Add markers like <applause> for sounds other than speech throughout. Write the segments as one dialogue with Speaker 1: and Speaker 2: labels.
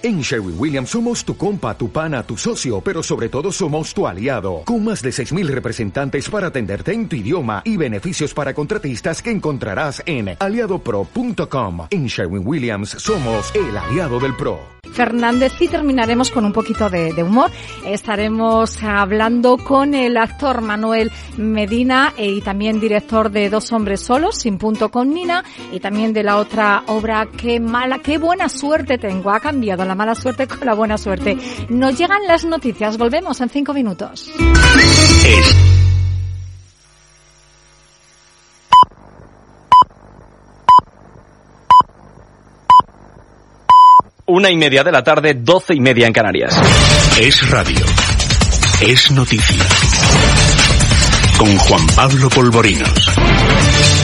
Speaker 1: En Sherwin Williams somos tu compa, tu pana, tu socio, pero sobre todo somos tu aliado, con más de 6.000 representantes para atenderte en tu idioma y beneficios para contratistas que encontrarás en aliadopro.com. En Sherwin Williams somos el aliado del PRO.
Speaker 2: Fernández y terminaremos con un poquito de, de humor. Estaremos hablando con el actor Manuel Medina eh, y también director de Dos Hombres Solos, Sin Punto con Nina, y también de la otra obra Qué mala, qué buena suerte tengo. Ha cambiado la mala suerte con la buena suerte. Nos llegan las noticias. Volvemos en cinco minutos.
Speaker 3: Una y media de la tarde, doce y media en Canarias.
Speaker 4: Es radio. Es noticia. Con Juan Pablo Polvorinos.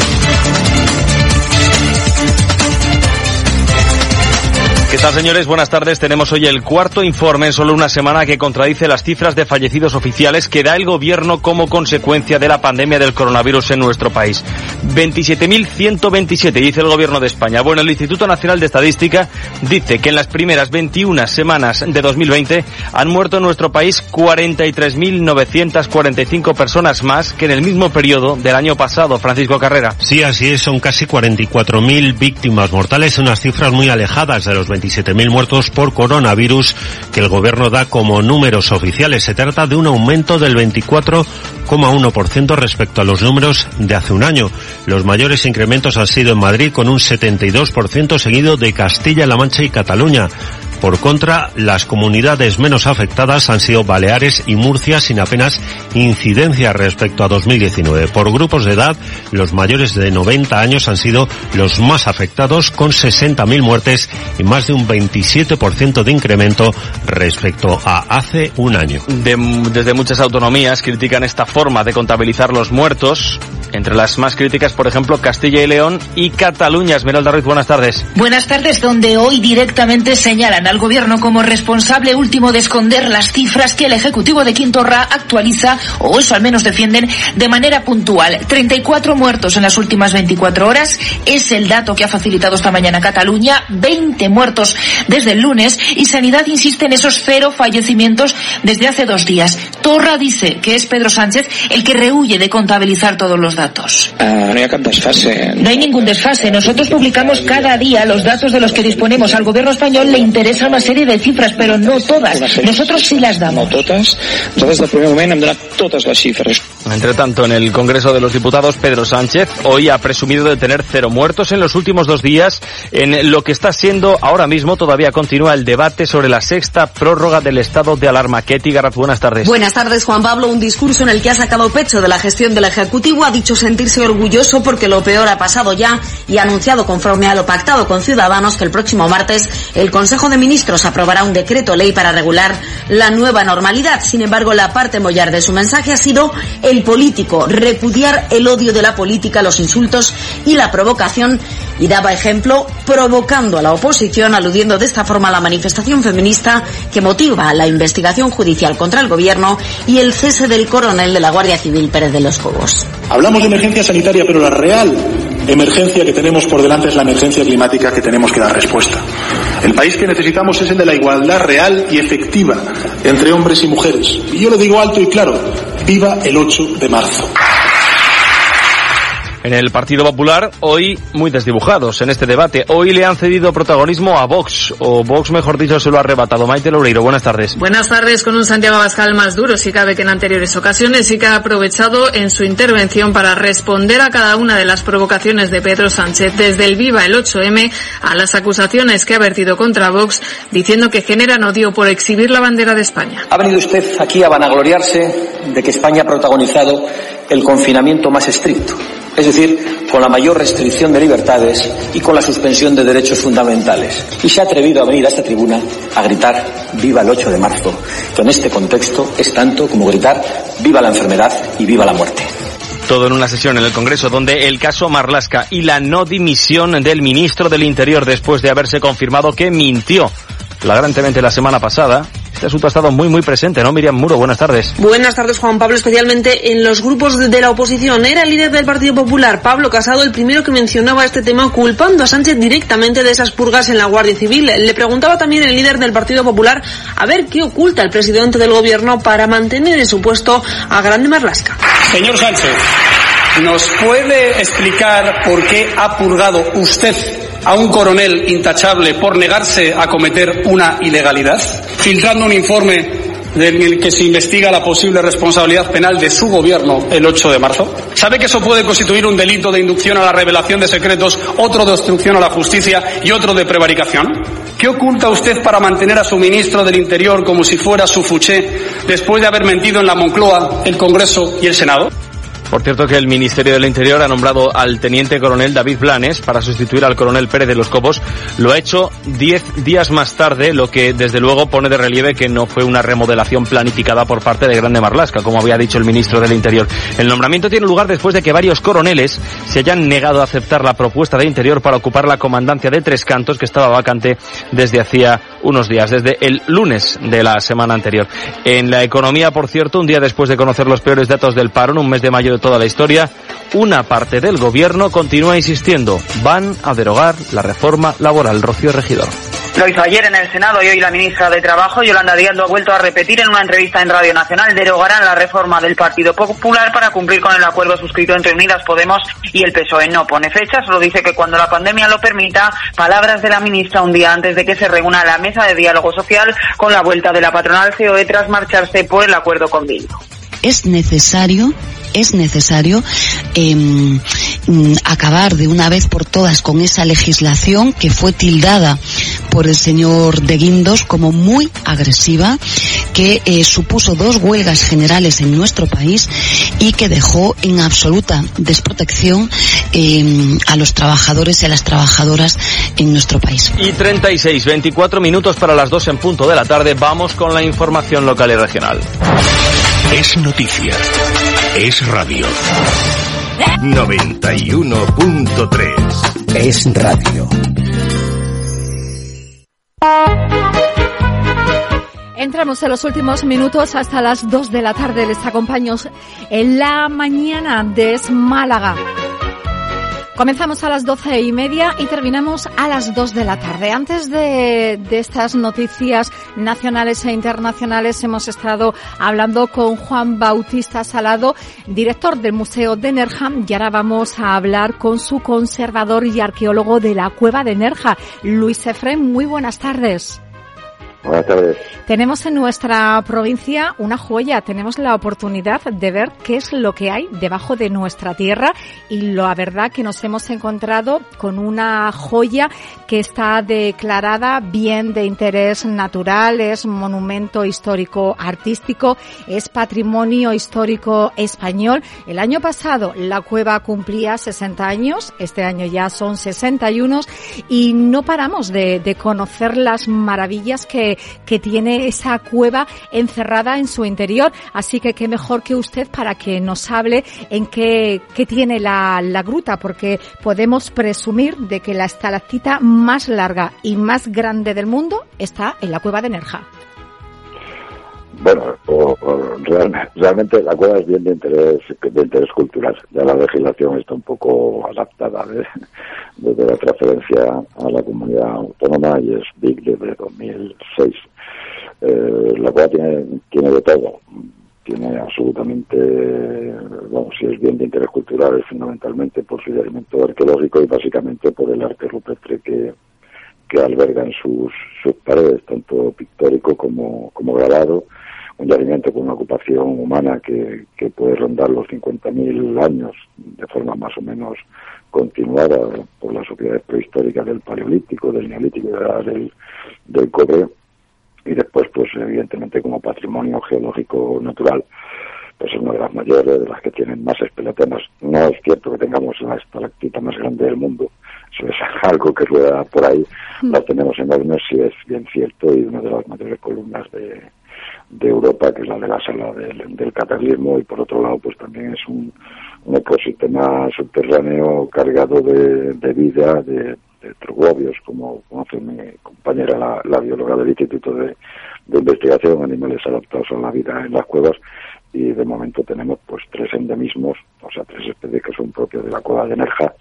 Speaker 3: ¿Qué tal, señores? Buenas tardes. Tenemos hoy el cuarto informe en solo una semana que contradice las cifras de fallecidos oficiales que da el gobierno como consecuencia de la pandemia del coronavirus en nuestro país. 27.127, dice el gobierno de España. Bueno, el Instituto Nacional de Estadística dice que en las primeras 21 semanas de 2020 han muerto en nuestro país 43.945 personas más que en el mismo periodo del año pasado. Francisco Carrera.
Speaker 5: Sí, así es. Son casi 44.000 víctimas mortales, unas cifras muy alejadas de los 27.000 muertos por coronavirus que el gobierno da como números oficiales. Se trata de un aumento del 24,1% respecto a los números de hace un año. Los mayores incrementos han sido en Madrid con un 72% seguido de Castilla-La Mancha y Cataluña. Por contra, las comunidades menos afectadas han sido Baleares y Murcia sin apenas incidencia respecto a 2019. Por grupos de edad, los mayores de 90 años han sido los más afectados con 60.000 muertes y más de un 27% de incremento respecto a hace un año.
Speaker 3: De, desde muchas autonomías critican esta forma de contabilizar los muertos. Entre las más críticas, por ejemplo, Castilla y León y Cataluña. Esmeralda Ruiz, buenas tardes.
Speaker 6: Buenas tardes, donde hoy directamente señalan al gobierno como responsable último de esconder las cifras que el Ejecutivo de Quintorra actualiza, o eso al menos defienden, de manera puntual. 34 muertos en las últimas 24 horas es el dato que ha facilitado esta mañana Cataluña. 20 muertos desde el lunes y Sanidad insiste en esos cero fallecimientos desde hace dos días. Torra dice que es Pedro Sánchez el que rehuye de contabilizar todos los datos.
Speaker 7: Uh, no hay desfase.
Speaker 6: No hay ningún desfase. Nosotros publicamos cada día los datos de los que disponemos. Al gobierno español le interesa una serie de cifras, pero no todas. Nosotros sí las damos.
Speaker 7: No totes. Nosaltres del primer moment hem donat totes les xifres.
Speaker 3: Entre tanto, en el Congreso de los Diputados, Pedro Sánchez hoy ha presumido de tener cero muertos en los últimos dos días en lo que está siendo ahora mismo todavía continúa el debate sobre la sexta prórroga del estado de alarma. Ketty Garaz, buenas tardes.
Speaker 8: Buenas tardes, Juan Pablo. Un discurso en el que ha sacado pecho de la gestión del Ejecutivo ha dicho sentirse orgulloso porque lo peor ha pasado ya y ha anunciado conforme a lo pactado con Ciudadanos que el próximo martes el Consejo de Ministros aprobará un decreto ley para regular la nueva normalidad. Sin embargo, la parte mollar de su mensaje ha sido el político, repudiar el odio de la política, los insultos y la provocación y daba ejemplo provocando a la oposición, aludiendo de esta forma a la manifestación feminista que motiva la investigación judicial contra el gobierno y el cese del coronel de la Guardia Civil Pérez de los Cobos.
Speaker 9: Hablamos de emergencia sanitaria, pero la real emergencia que tenemos por delante es la emergencia climática que tenemos que dar respuesta. El país que necesitamos es el de la igualdad real y efectiva entre hombres y mujeres. Y yo lo digo alto y claro, viva el 8 de marzo.
Speaker 3: En el Partido Popular, hoy muy desdibujados en este debate. Hoy le han cedido protagonismo a Vox, o Vox, mejor dicho, se lo ha arrebatado. Maite Loureiro, buenas tardes.
Speaker 10: Buenas tardes, con un Santiago Abascal más duro, si cabe que en anteriores ocasiones, y que ha aprovechado en su intervención para responder a cada una de las provocaciones de Pedro Sánchez, desde el Viva el 8M a las acusaciones que ha vertido contra Vox, diciendo que generan odio por exhibir la bandera de España.
Speaker 11: Ha venido usted aquí a vanagloriarse de que España ha protagonizado el confinamiento más estricto es decir, con la mayor restricción de libertades y con la suspensión de derechos fundamentales. Y se ha atrevido a venir a esta tribuna a gritar viva el 8 de marzo, que en este contexto es tanto como gritar viva la enfermedad y viva la muerte.
Speaker 3: Todo en una sesión en el Congreso donde el caso Marlasca y la no dimisión del ministro del Interior después de haberse confirmado que mintió flagrantemente la semana pasada Este asunto ha estado muy, muy presente, ¿no? Miriam Muro, buenas tardes.
Speaker 12: Buenas tardes, Juan Pablo, especialmente en los grupos de la oposición. Era el líder del Partido Popular, Pablo Casado, el primero que mencionaba este tema, culpando a Sánchez directamente de esas purgas en la Guardia Civil. Le preguntaba también el líder del Partido Popular a ver qué oculta el presidente del gobierno para mantener en su puesto a Grande Marlasca.
Speaker 13: Señor Sánchez, ¿nos puede explicar por qué ha purgado usted a un coronel intachable por negarse a cometer una ilegalidad, filtrando un informe en el que se investiga la posible responsabilidad penal de su gobierno el 8 de marzo? ¿Sabe que eso puede constituir un delito de inducción a la revelación de secretos, otro de obstrucción a la justicia y otro de prevaricación? ¿Qué oculta usted para mantener a su ministro del Interior como si fuera su fuché después de haber mentido en la Moncloa, el Congreso y el Senado?
Speaker 3: Por cierto que el Ministerio del Interior ha nombrado al teniente coronel David Blanes para sustituir al coronel Pérez de los Cobos. Lo ha hecho diez días más tarde, lo que desde luego pone de relieve que no fue una remodelación planificada por parte de Grande Marlasca, como había dicho el ministro del Interior. El nombramiento tiene lugar después de que varios coroneles se hayan negado a aceptar la propuesta de Interior para ocupar la comandancia de Tres Cantos, que estaba vacante desde hacía unos días, desde el lunes de la semana anterior. En la economía, por cierto, un día después de conocer los peores datos del paro, un mes de mayo de toda la historia, una parte del gobierno continúa insistiendo, van a derogar la reforma laboral. Rocío Regidor.
Speaker 14: Lo hizo ayer en el Senado y hoy la ministra de Trabajo, Yolanda Díaz, lo ha vuelto a repetir en una entrevista en Radio Nacional. Derogarán la reforma del Partido Popular para cumplir con el acuerdo suscrito entre Unidas Podemos y el PSOE. No pone fecha, solo dice que cuando la pandemia lo permita, palabras de la ministra un día antes de que se reúna la mesa de diálogo social con la vuelta de la patronal COE tras marcharse por el acuerdo con Bildu.
Speaker 15: Es necesario es necesario eh, acabar de una vez por todas con esa legislación que fue tildada por el señor de Guindos como muy agresiva, que eh, supuso dos huelgas generales en nuestro país y que dejó en absoluta desprotección eh, a los trabajadores y a las trabajadoras en nuestro país.
Speaker 3: Y 36, 24 minutos para las 2 en punto de la tarde. Vamos con la información local y regional.
Speaker 4: Es noticia. Es radio. 91.3.
Speaker 1: Es radio.
Speaker 2: Entramos en los últimos minutos hasta las 2 de la tarde. Les acompaño en la mañana de Málaga. Comenzamos a las doce y media y terminamos a las dos de la tarde. Antes de, estas noticias nacionales e internacionales hemos estado hablando con Juan Bautista Salado, director del Museo de Nerja, y ahora vamos a hablar con su conservador y arqueólogo de la Cueva de Nerja, Luis Efrem. Muy buenas tardes.
Speaker 16: Buenas tardes.
Speaker 2: Tenemos en nuestra provincia una joya, tenemos la oportunidad de ver qué es lo que hay debajo de nuestra tierra y la verdad que nos hemos encontrado con una joya que está declarada bien de interés natural, es monumento histórico artístico, es patrimonio histórico español. El año pasado la cueva cumplía 60 años, este año ya son 61 y no paramos de, de conocer las maravillas que que, tiene esa cueva encerrada en su interior. Así que qué mejor que usted para que nos hable en qué, qué tiene la, la gruta, porque podemos presumir de que la estalactita más larga y más grande del mundo está en la cueva de Nerja.
Speaker 16: Bueno, o, realmente, la cueva es bien de interés, de interés cultural. Ya la legislación está un poco adaptada de, desde la transferencia a la comunidad autónoma y es BIC desde 2006. Eh, la cueva tiene, tiene de todo. Tiene absolutamente, bueno, si es bien de interés cultural es fundamentalmente por su elemento arqueológico y básicamente por el arte rupestre que, que alberga en sus, sus paredes, tanto pictórico como, como grabado un yacimiento con una ocupación humana que, que puede rondar los 50.000 años de forma más o menos continuada por las sociedades prehistóricas del Paleolítico, del Neolítico y del, del cobre. Y después, pues evidentemente como patrimonio geológico natural, pues es una de las mayores, de las que tienen más espeletemas. No es cierto que tengamos la estalactita más grande del mundo, eso es <laughs> algo que rueda por ahí, la tenemos enormes, sí es bien cierto, y una de las mayores columnas de, de Europa, que es la de la sala del, del cataclismo, y por otro lado, pues también es un, un ecosistema subterráneo cargado de, de vida, de, de como conoce mi compañera, la, la bióloga del Instituto de, de investigación, animales adaptados a la vida en las cuevas, y de momento tenemos pues tres endemismos, o sea, tres especies que son propias de la cueva de Nerja,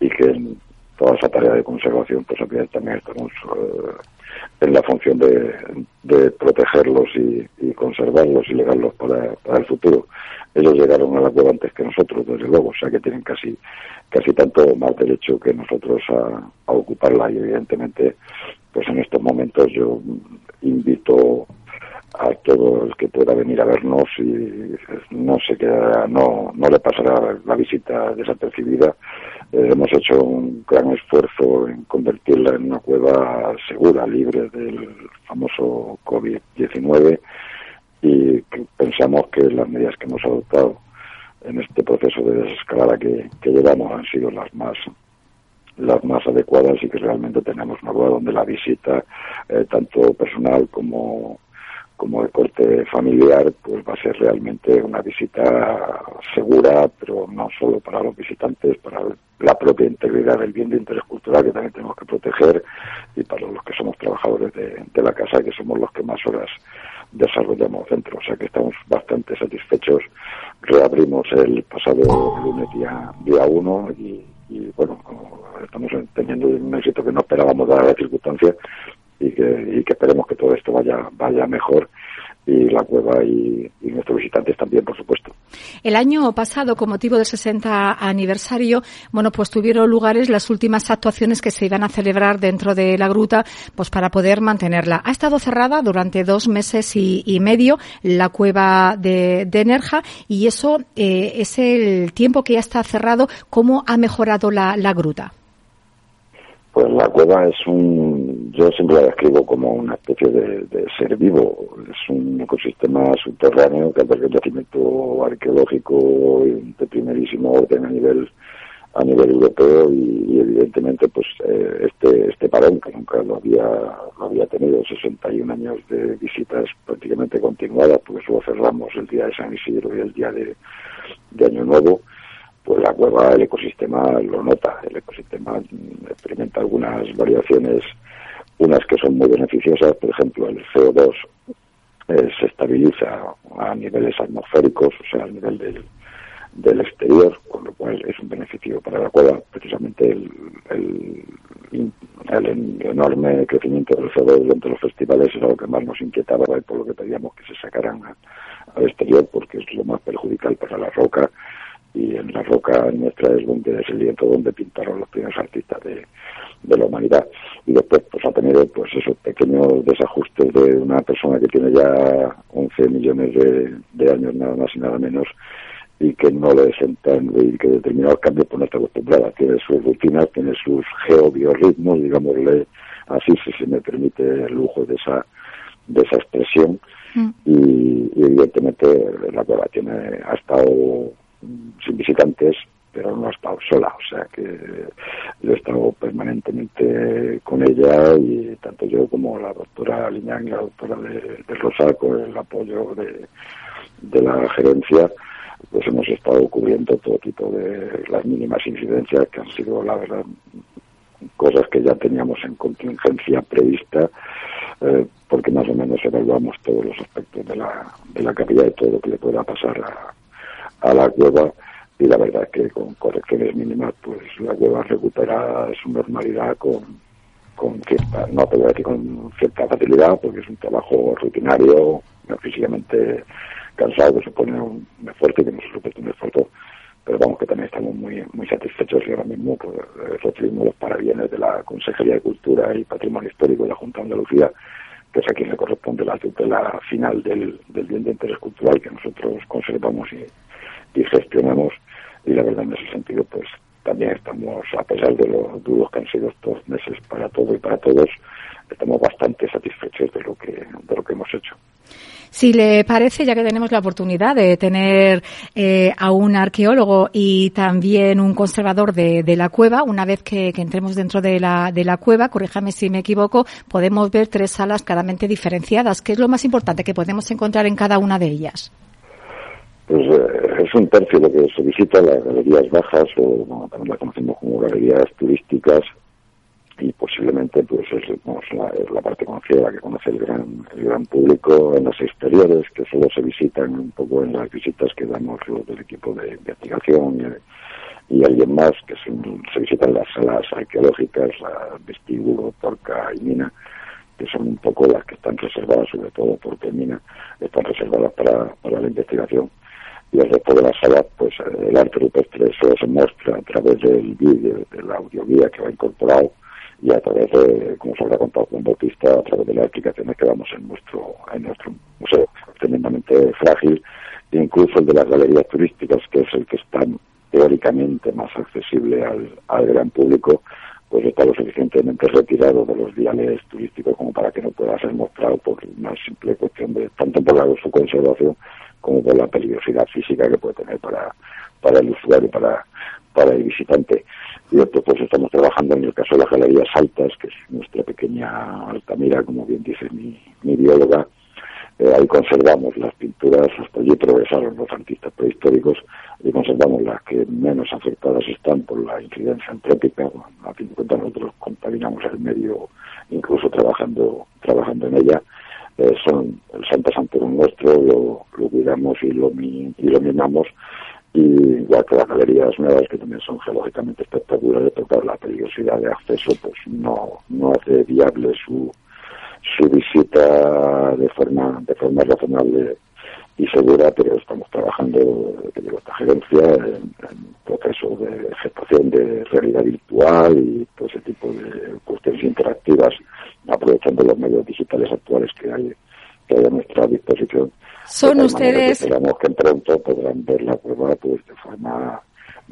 Speaker 16: y que en toda esa tarea de conservación, pues también estamos eh, en la función de, de protegerlos y, conservarlos y legarlos para, el futuro. Ellos llegaron a la cueva antes que nosotros, desde luego, o sea que tienen casi casi tanto más derecho que nosotros a, a ocuparla y evidentemente pues en estos momentos yo invito a todo el que pueda venir a vernos y no se quedará, no, no le pasará la visita desapercibida. Eh, hemos hecho un gran esfuerzo en convertirla en una cueva segura, libre del famoso COVID-19 y pensamos que las medidas que hemos adoptado en este proceso de desescalada que, que llevamos han sido las más las más adecuadas y que realmente tenemos una cueva donde la visita, eh, tanto personal como como de corte familiar, pues va a ser realmente una visita segura, pero no solo para los visitantes, para la propia integridad del bien de interés cultural que también tenemos que proteger y para los que somos trabajadores de, la casa, que somos los que más horas desarrollamos dentro. O sea que estamos bastante satisfechos. Reabrimos el pasado lunes día, día uno y, y bueno, estamos teniendo un éxito que no esperábamos dar la circunstancia y que, y que esperemos que todo esto vaya, vaya mejor y la cueva y, nuestros visitantes también, por supuesto.
Speaker 2: El año pasado, con motivo del 60 aniversario, bueno, pues tuvieron lugares las últimas actuaciones que se iban a celebrar dentro de la gruta, pues para poder mantenerla. Ha estado cerrada durante dos meses y, y medio la cueva de, de Nerja y eso eh, es el tiempo que ya está cerrado. ¿Cómo ha mejorado la, la gruta?
Speaker 16: Pues la cueva es un, yo siempre la describo como una especie de, ser vivo, es un ecosistema subterráneo que alberga un yacimiento arqueológico de primerísimo orden a nivel a nivel europeo y, y evidentemente pues eh, este este parón que nunca lo había lo había tenido 61 años de visitas prácticamente continuadas porque solo cerramos el día de San Isidro y el día de, de Año Nuevo pues la cueva, el ecosistema lo nota, el ecosistema experimenta algunas variaciones, unas que son muy beneficiosas, por ejemplo, el CO2 eh, se estabiliza a niveles atmosféricos, o sea, al nivel del, del exterior, con lo cual es un beneficio para la cueva. Precisamente el, el, el enorme crecimiento del CO2 durante los festivales era lo que más nos inquietaba y por lo que pedíamos que se sacaran al exterior, porque es lo más perjudicial para la roca y en la roca nuestra es donde es el lienzo donde pintaron los primeros artistas de, de la humanidad. Y después pues ha tenido pues esos pequeños desajustes de una persona que tiene ya 11 millones de, de años nada más y nada menos y que no le sentan y que determinados cambios pues no está acostumbrada. Tiene sus rutinas tiene sus geobiorritmos digámosle así si se me permite el lujo de esa de esa expresión. Mm. y, y, evidentemente la cueva tiene ha estado sin visitantes, pero no ha estado sola, o sea que yo he estado permanentemente con ella y tanto yo como la doctora Liñán y la doctora de, de Rosa, con el apoyo de, la gerencia, pues hemos estado cubriendo todo tipo de las mínimas incidencias que han sido, la verdad, cosas que ya teníamos en contingencia prevista, eh, porque más o menos evaluamos todos los aspectos de la, de la capilla y todo lo que le pueda pasar a, a la cueva y la verdad es que con correcciones mínimas pues la cueva recupera su normalidad con, con cierta, no te voy a decir con cierta facilidad porque es un trabajo rutinario, físicamente cansado que supone un esfuerzo que no se supone un esfuerzo pero vamos que también estamos muy muy satisfechos y ahora mismo pues, recibimos los parabienes de la Consejería de Cultura y Patrimonio Histórico de la Junta de Andalucía que es a quien le corresponde la tutela final del, del bien de interés cultural que nosotros conservamos y, y gestionamos y la verdad en ese sentido pues también estamos a pesar de los duros que han sido estos meses para todo y para todos estamos bastante satisfechos de lo que de lo que hemos hecho
Speaker 2: si le parece, ya que tenemos la oportunidad de tener eh, a un arqueólogo y también un conservador de, de la cueva, una vez que, que, entremos dentro de la, de la cueva, corríjame si me equivoco, podemos ver tres salas claramente diferenciadas. ¿Qué es lo más importante que podemos encontrar en cada una de ellas?
Speaker 16: Pues eh, es un tercio lo que se visita, las galerías bajas, o bueno, también las conocemos como galerías turísticas, y posiblemente pues es, la, parte conocida que conoce el gran el gran público en los exteriores que solo se visitan un poco en las visitas que damos los del equipo de investigación y, alguien más que se, visitan las salas arqueológicas la vestíbulo Torca y Mina que son un poco las que están reservadas sobre todo porque Mina están reservadas para, para la investigación y el resto de la sala, pues el arte rupestre eso se muestra a través del vídeo, de la audioguía que va incorporado y a través de, como se habrá contado con Bautista, a través de las explicaciones que damos en nuestro, en nuestro museo, tremendamente frágil, e incluso el de las galerías turísticas, que es el que está teóricamente más accesible al, al gran público, pues está lo suficientemente retirado de los diales turísticos como para que no pueda ser mostrado por una simple cuestión de, tanto por la, su conservación como por la peligrosidad física que puede tener para, para el usuario, para, para el visitante. Y otro, pues estamos trabajando en el caso de las galerías altas, que es nuestra pequeña Altamira, como bien dice mi, mi bióloga. Eh, ahí conservamos las pinturas, hasta allí progresaron los artistas prehistóricos, y conservamos las que menos afectadas están por la incidencia antrópica. a fin de cuentas nosotros contaminamos el medio, incluso trabajando, trabajando en ella. Eh, son el Santa Santero nuestro, lo, cuidamos y lo, y y igual que las galerías nuevas que también son geológicamente espectaculares pero la peligrosidad de acceso pues no no hace viable su su visita de forma de forma razonable y segura pero estamos trabajando digo esta gerencia en, proceso de gestación de realidad virtual y todo ese tipo de cuestiones interactivas aprovechando los medios digitales actuales que hay que hay a nuestra disposición
Speaker 2: son ustedes.
Speaker 16: Esperamos que pronto podrán ver la prueba pues, de forma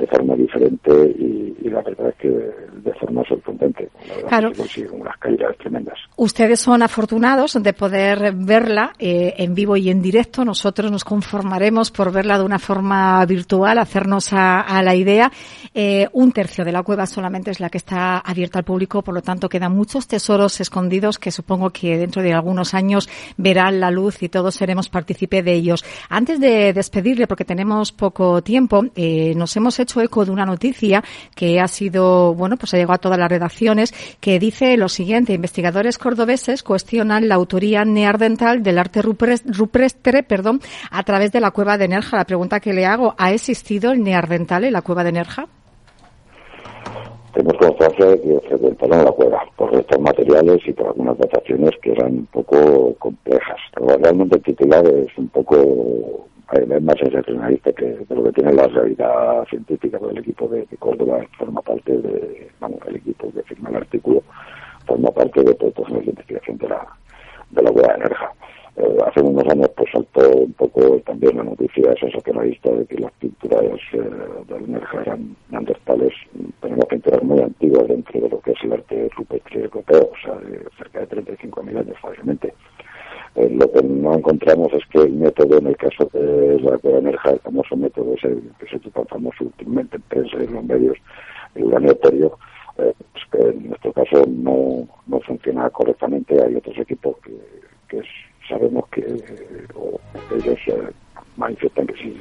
Speaker 16: de forma diferente y, la verdad es que de forma sorprendente. claro. unas caídas tremendas.
Speaker 2: Ustedes son afortunados de poder verla eh, en vivo y en directo. Nosotros nos conformaremos por verla de una forma virtual, hacernos a, la idea. Eh, un tercio de la cueva solamente es la que está abierta al público, por lo tanto quedan muchos tesoros escondidos que supongo que dentro de algunos años verán la luz y todos seremos partícipe de ellos. Antes de despedirle, porque tenemos poco tiempo, eh, nos hemos hecho eco de una noticia que ha sido, bueno, pues ha llegado a todas las redacciones, que dice lo siguiente, investigadores cordobeses cuestionan la autoría neardental del arte rupestre, perdón, a través de la cueva de Nerja. La pregunta que le hago, ¿ha existido el neardental en la cueva de Nerja?
Speaker 16: Tenemos constancia de que frecuentaron la cueva por restos materiales y por algunas dataciones que eran un poco complejas. Realmente el titular es un poco es más sensacionalista que de lo que tiene la realidad científica del equipo de, Córdoba forma parte de vamos el equipo que firma el artículo forma parte de todos los de investigación de la de la huella de Nerja. Eh, hace unos años pues saltó un poco también la noticia sensacionalista de que las pinturas eh, de Nerja eran neandertales tenemos pinturas muy antiguas dentro de lo que es el arte rupestre europeo o sea de cerca de 35.000 años fácilmente eh, lo que no encontramos es que el método, en el caso de la Energía, el famoso método ese que se tan famoso últimamente en prensa y en los medios, el uranio eh, pues que en nuestro caso no, no funciona correctamente. Hay otros equipos que, que sabemos que ellos eh, manifiestan que sí,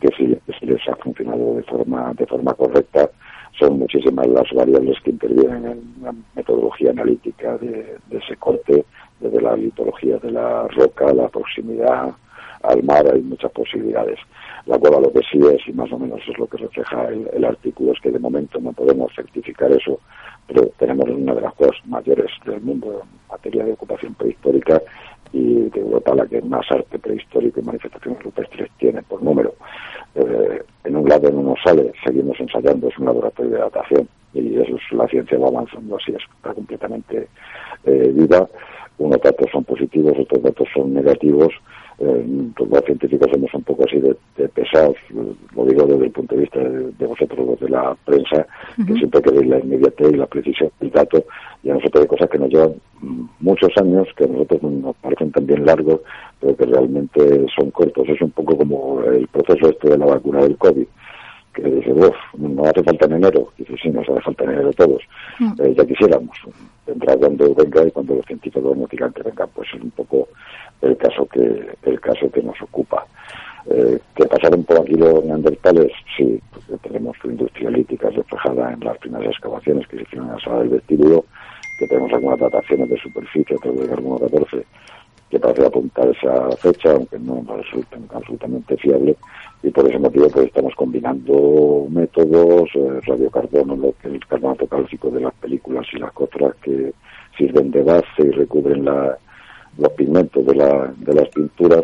Speaker 16: que sí, les ha funcionado de forma, de forma correcta son muchísimas las variables que intervienen en la metodología analítica de, de ese corte desde la litología de la roca, la proximidad al mar, hay muchas posibilidades. La cueva lo que sí es, y más o menos es lo que refleja el, artículo, es que de momento no podemos certificar eso, pero tenemos una de las cosas mayores del mundo en materia de ocupación prehistórica y de Europa la que más arte prehistórico y manifestaciones rupestres tiene por número. Eh, en un lado no nos sale, seguimos ensayando, es un laboratorio de datación y eso es, la ciencia va avanzando así, está completamente eh, viva unos datos son positivos, otros datos son negativos. Eh, los científicos somos un poco así de, pesados, lo digo desde el punto de vista de, vosotros, los de la prensa, que siempre queréis la inmediatez y la precisión del dato, y a nosotros hay cosas que nos llevan muchos años, que a nosotros nos parecen también largos, pero que realmente son cortos. Es un poco como el proceso este de la vacuna del COVID que dice, uff, no hace falta en enero. Dice, sí, nos hace falta en enero todos. Eh, ya quisiéramos vendrá cuando venga y cuando los científicos nos digan que vengan, pues es un poco el caso que el caso que nos ocupa. Eh, ¿Que pasaron por aquí los neandertales? Sí, porque tenemos su industria lítica reflejada en las primeras excavaciones que se hicieron en la sala del vestíbulo, que tenemos algunas dataciones de superficie, creo que carbono 14, que parece apuntar esa fecha, aunque no resulten absolutamente fiable, y por ese motivo pues estamos combinando métodos, eh, radiocarbono, lo que el carbonato cálcico de las películas y las costras que sirven de base y recubren la, los pigmentos de, la, de las pinturas,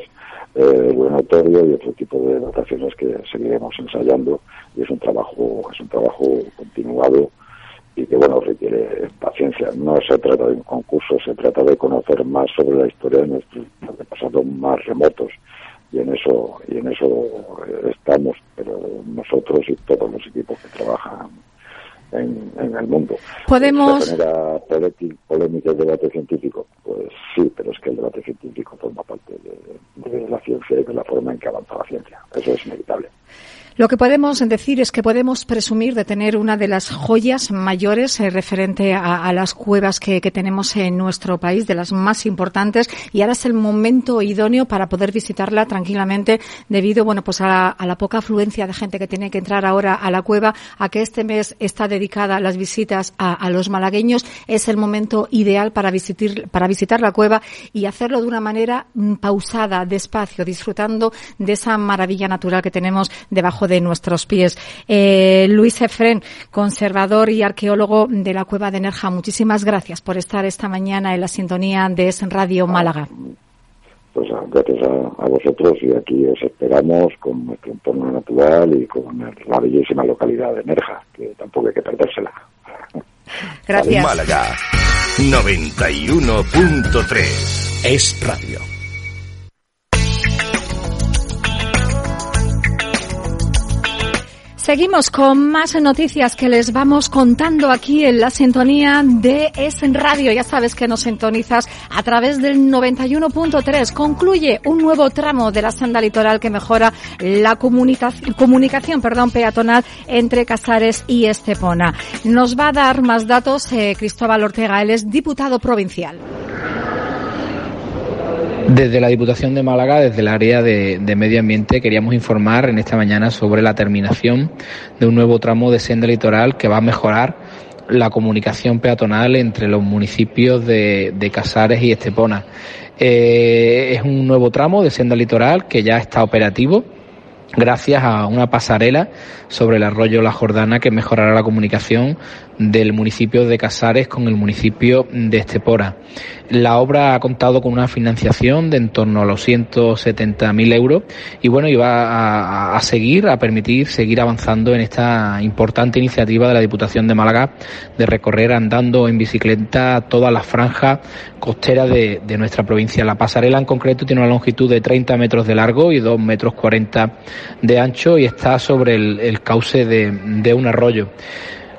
Speaker 16: eh, buen notorio y otro tipo de dataciones que seguiremos ensayando. Y es un trabajo, es un trabajo continuado y que bueno requiere paciencia. No se trata de un concurso, se trata de conocer más sobre la historia de nuestros pasados más remotos y en eso y en eso estamos, pero nosotros y todos los equipos que trabajan en, el mundo.
Speaker 2: Podemos.
Speaker 16: genera polémica el debate científico? Pues sí, pero es que el debate científico forma parte de, de la ciencia y de la forma en que avanza la ciencia. Eso es inevitable.
Speaker 2: Lo que podemos decir es que podemos presumir de tener una de las joyas mayores eh, referente a, las cuevas que, tenemos en nuestro país, de las más importantes, y ahora es el momento idóneo para poder visitarla tranquilamente debido, bueno, pues a, la poca afluencia de gente que tiene que entrar ahora a la cueva, a que este mes está dedicada a las visitas a, los malagueños, es el momento ideal para visitar, para visitar la cueva y hacerlo de una manera mm, pausada, despacio, disfrutando de esa maravilla natural que tenemos debajo de nuestros pies. Eh, Luis Efren, conservador y arqueólogo de la Cueva de Nerja, muchísimas gracias por estar esta mañana en la sintonía de Es Radio Málaga.
Speaker 16: Pues ah, gracias a, vosotros y aquí os esperamos con nuestro entorno natural y con la bellísima localidad de Nerja, que tampoco hay que perdérsela.
Speaker 2: Gracias.
Speaker 4: Málaga 91.3 es radio.
Speaker 2: Seguimos con más noticias que les vamos contando aquí en la sintonía de Es Radio. Ya sabes que nos sintonizas a través del 91.3. Concluye un nuevo tramo de la senda litoral que mejora la comunicación perdón, peatonal entre Casares y Estepona. Nos va a dar más datos eh, Cristóbal Ortega. Él es diputado provincial.
Speaker 17: Desde la Diputación de Málaga, desde el área de, medio ambiente, queríamos informar en esta mañana sobre la terminación de un nuevo tramo de senda litoral que va a mejorar la comunicación peatonal entre los municipios de, Casares y Estepona. Eh, es un nuevo tramo de senda litoral que ya está operativo gracias a una pasarela sobre el arroyo La Jordana que mejorará la comunicación del municipio de Casares con el municipio de Estepora. La obra ha contado con una financiación de en torno a los 170.000 euros y bueno, iba a, seguir, a permitir seguir avanzando en esta importante iniciativa de la Diputación de Málaga de recorrer andando en bicicleta toda la franja costera de, nuestra provincia. La pasarela en concreto tiene una longitud de 30 metros de largo y 2 metros 40 de ancho y está sobre el, cauce de un arroyo.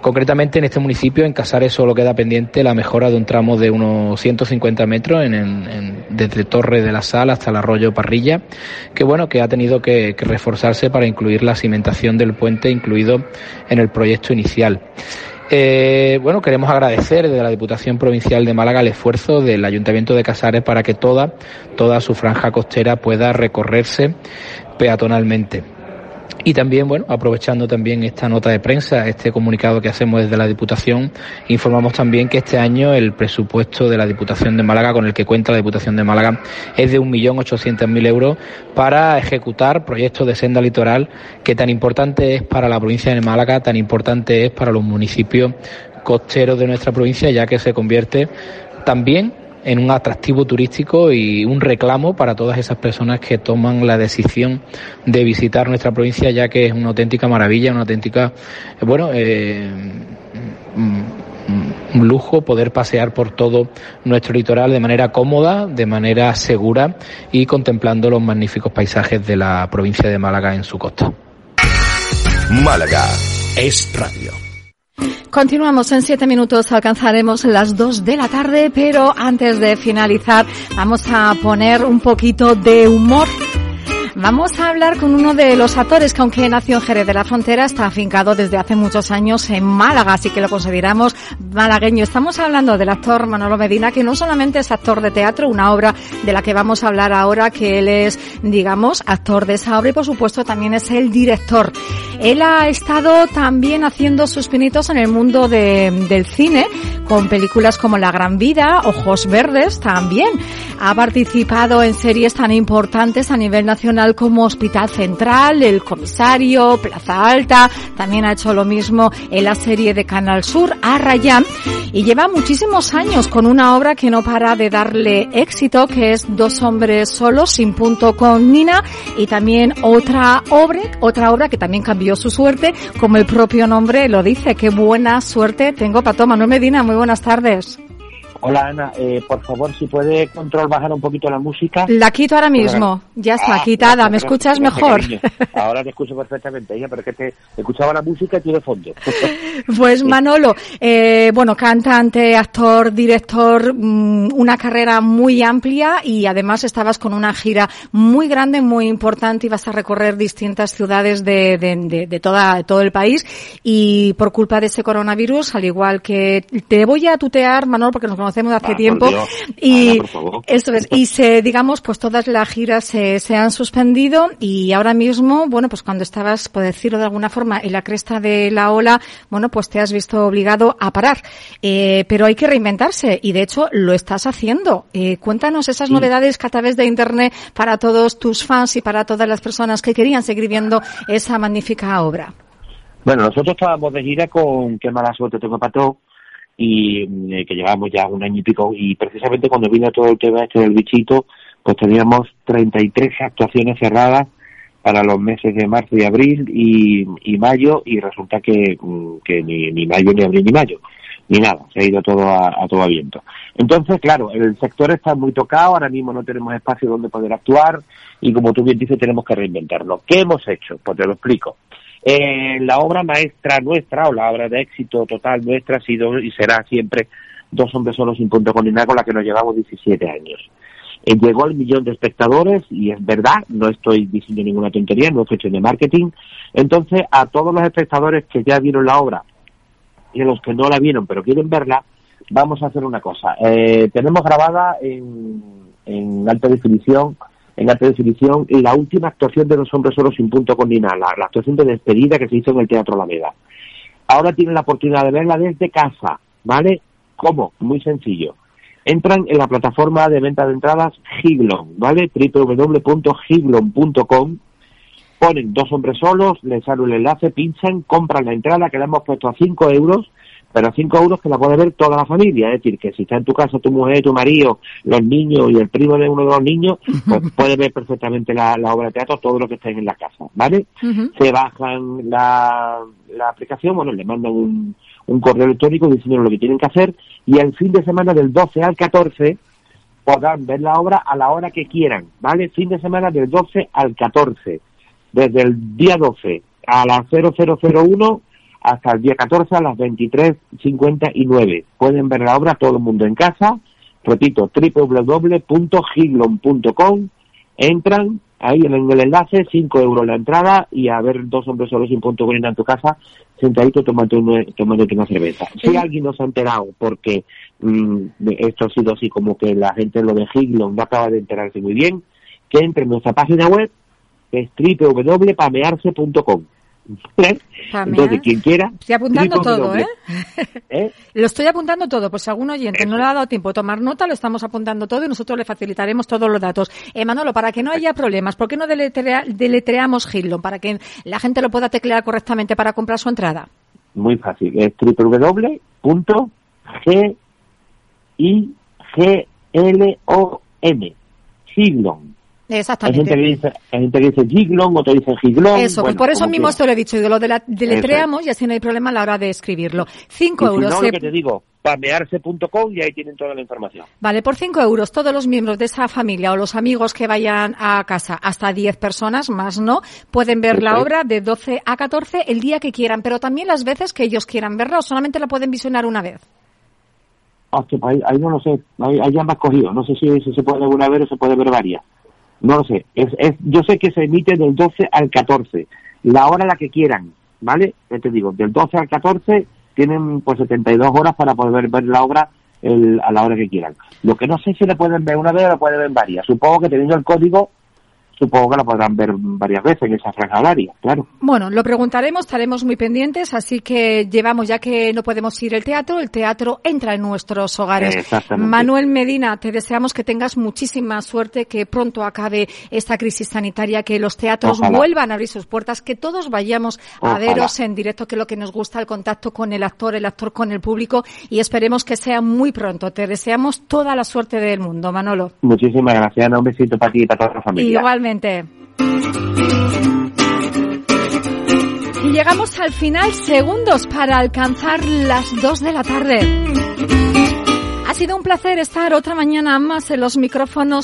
Speaker 17: Concretamente en este municipio, en Casares, solo queda pendiente la mejora de un tramo de unos 150 metros en, desde Torre de la Sal hasta el arroyo Parrilla, que bueno, que ha tenido que, reforzarse para incluir la cimentación del puente incluido en el proyecto inicial. Eh, bueno, queremos agradecer desde la Diputación Provincial de Málaga el esfuerzo del Ayuntamiento de Casares para que toda, toda su franja costera pueda recorrerse peatonalmente. Y también, bueno, aprovechando también esta nota de prensa, este comunicado que hacemos desde la Diputación, informamos también que este año el presupuesto de la Diputación de Málaga, con el que cuenta la Diputación de Málaga, es de 1.800.000 euros para ejecutar proyectos de senda litoral que tan importante es para la provincia de Málaga, tan importante es para los municipios costeros de nuestra provincia, ya que se convierte también en un atractivo turístico y un reclamo para todas esas personas que toman la decisión de visitar nuestra provincia, ya que es una auténtica maravilla, una auténtica, bueno, eh, un lujo poder pasear por todo nuestro litoral de manera cómoda, de manera segura y contemplando los magníficos paisajes de la provincia de Málaga en su costa.
Speaker 4: Málaga es radio.
Speaker 2: Continuamos en siete minutos, alcanzaremos las dos de la tarde, pero antes de finalizar vamos a poner un poquito de humor Vamos a hablar con uno de los actores que aunque nació en Jerez de la Frontera, está afincado desde hace muchos años en Málaga, así que lo consideramos malagueño. Estamos hablando del actor Manolo Medina, que no solamente es actor de teatro, una obra de la que vamos a hablar ahora, que él es, digamos, actor de esa obra y por supuesto también es el director. Él ha estado también haciendo sus pinitos en el mundo del cine, con películas como La Gran Vida, Ojos Verdes también. Ha participado en series tan importantes a nivel nacional como Hospital Central, El Comisario, Plaza Alta, también ha hecho lo mismo en la serie de Canal Sur, Arrayán, y lleva muchísimos años con una obra que no para de darle éxito, que es Dos hombres solos, sin punto con Nina, y también otra obra, otra obra que también cambió su suerte, como el propio nombre lo dice, qué buena suerte tengo para Manuel Medina, muy buenas tardes.
Speaker 18: Hola Ana, eh, por favor, si puede control bajar un poquito la música.
Speaker 2: La quito ahora mismo, ya está, ah, quitada, ¿me escuchas mejor?
Speaker 18: Ahora te escucho perfectamente, ella, pero que te escuchaba la música y de fondo. <laughs>
Speaker 2: Pues Manolo, eh, bueno, cantante, actor, director, mm, una carrera muy amplia y además estabas con una gira muy grande, muy importante. Y vas a recorrer distintas ciudades de, de, de, toda, todo el país y por culpa de ese coronavirus, al igual que te voy a tutear, Manolo, porque nos conocemos hacemos hace tiempo y esto es y se digamos pues todas las giras se, se han suspendido y ahora mismo bueno pues cuando estabas por decirlo de alguna forma en la cresta de la ola bueno pues te has visto obligado a parar. Eh, pero hay que reinventarse y de hecho lo estás haciendo. Eh, cuéntanos esas novedades que a través de internet para todos tus fans y para todas las personas que querían seguir viendo esa magnífica obra.
Speaker 18: Bueno, nosotros estábamos de gira con Qué mala suerte tengo para todo, y eh, que llevamos ya un año y pico. Y precisamente cuando vino todo el tema este del bichito pues teníamos 33 actuaciones cerradas para los meses de marzo y abril y, mayo y resulta que, mm, que ni, ni, mayo ni abril ni mayo ni nada se ha ido todo a, todo viento. Entonces claro el sector está muy tocado ahora mismo no tenemos espacio donde poder actuar y como tú bien dices tenemos que reinventarlo ¿qué hemos hecho? pues te lo explico eh, la obra maestra nuestra, o la obra de éxito total nuestra, ha sido y será siempre Dos hombres solos sin punto con con la que nos llevamos 17 años. Eh, llegó al millón de espectadores y es verdad, no estoy diciendo ninguna tontería, no es hecho de marketing. Entonces, a todos los espectadores que ya vieron la obra y a los que no la vieron pero quieren verla, vamos a hacer una cosa. Eh, tenemos grabada en, en alta definición en alta definición la última actuación de Los Hombres Solos sin punto con la, la actuación de despedida que se hizo en el Teatro Alameda. Ahora tienen la oportunidad de verla desde casa, ¿vale? ¿Cómo? Muy sencillo. Entran en la plataforma de venta de entradas Giglon, ¿vale? www.giglon.com ponen dos hombres solos, les sale el enlace, pinchan, compran la entrada que le hemos puesto a 5 euros pero a 5 euros que la puede ver toda la familia. Es decir, que si está en tu casa tu mujer, tu marido, los niños y el primo de uno de los niños, pues puede ver perfectamente la, obra de teatro, todo lo que esté en la casa, ¿vale? Se bajan la, la aplicación, bueno, le mandan un, un correo electrónico diciendo lo que tienen que hacer y el fin de semana del 12 al 14 podrán ver la obra a la hora que quieran, ¿vale? Fin de semana del 12 al 14, desde el día 12 a las 0001 hasta el día 14 a las 23.59. Pueden ver la obra todo el mundo en casa. Repito, www.giglon.com. Entran ahí en el enlace, 5 euros la entrada y a ver dos hombres solos sin punto en tu casa, sentadito tomando una, tomándote una cerveza. Si alguien no se ha enterado porque mm, esto ha sido así como que la gente lo de Giglon no acaba de enterarse muy bien, que entre en nuestra página web, que es www.pamearse.com. Entonces, quien quiera.
Speaker 2: Estoy apuntando todo, ¿eh? ¿eh? <laughs> Lo estoy apuntando todo. Pues si algún oyente no le ha dado tiempo de tomar nota, lo estamos apuntando todo y nosotros le facilitaremos todos los datos. Eh, Manolo, para que no haya problemas, ¿por qué no deletreamos Gildon? Para que la gente lo pueda teclear correctamente para comprar su entrada.
Speaker 18: Muy fácil. Es www.g Gildon.
Speaker 2: Exactamente.
Speaker 18: Hay gente que dice, hay gente que dice giglon, otro dice giglon.
Speaker 2: Eso, pues por eso mismo esto lo he dicho, y lo de la, deletreamos y así no hay problema a la hora de escribirlo. Cinco euros.
Speaker 18: no, lo que te digo, pamearse.com y ahí tienen toda la información.
Speaker 2: Vale, por cinco euros todos los miembros de esa familia o los amigos que vayan a casa, hasta diez personas, más no, pueden ver la obra de 12 a 14 el día que quieran, pero también las veces que ellos quieran verla o solamente la pueden visionar una vez.
Speaker 18: Pues ahí, ahí, no lo sé, ahí, ya me has cogido, no sé si, si se puede ver una vez o se puede ver varias. No lo sé. Es, es, yo sé que se emite del 12 al 14, la hora la que quieran, ¿vale? Ya te digo, del 12 al 14 tienen pues 72 horas para poder ver la obra el, a la hora que quieran. Lo que no sé si le pueden ver una vez o la pueden ver varias. Supongo que teniendo el código supongo que la podrán ver varias veces en esa franja horaria, claro.
Speaker 2: Bueno, lo preguntaremos, estaremos muy pendientes, así que llevamos, ya que no podemos ir al teatro, el teatro entra en nuestros hogares. Manuel Medina, te deseamos que tengas muchísima suerte, que pronto acabe esta crisis sanitaria, que los teatros vuelvan a abrir sus puertas, que todos vayamos a veros en directo, que es lo que nos gusta, el contacto con el actor, el actor con el público, y esperemos que sea muy pronto. Te deseamos toda la suerte del mundo, Manolo.
Speaker 18: Muchísimas gracias, un besito para ti y para toda la familia.
Speaker 2: Y llegamos al final, segundos para alcanzar las 2 de la tarde. Ha sido un placer estar otra mañana más en los micrófonos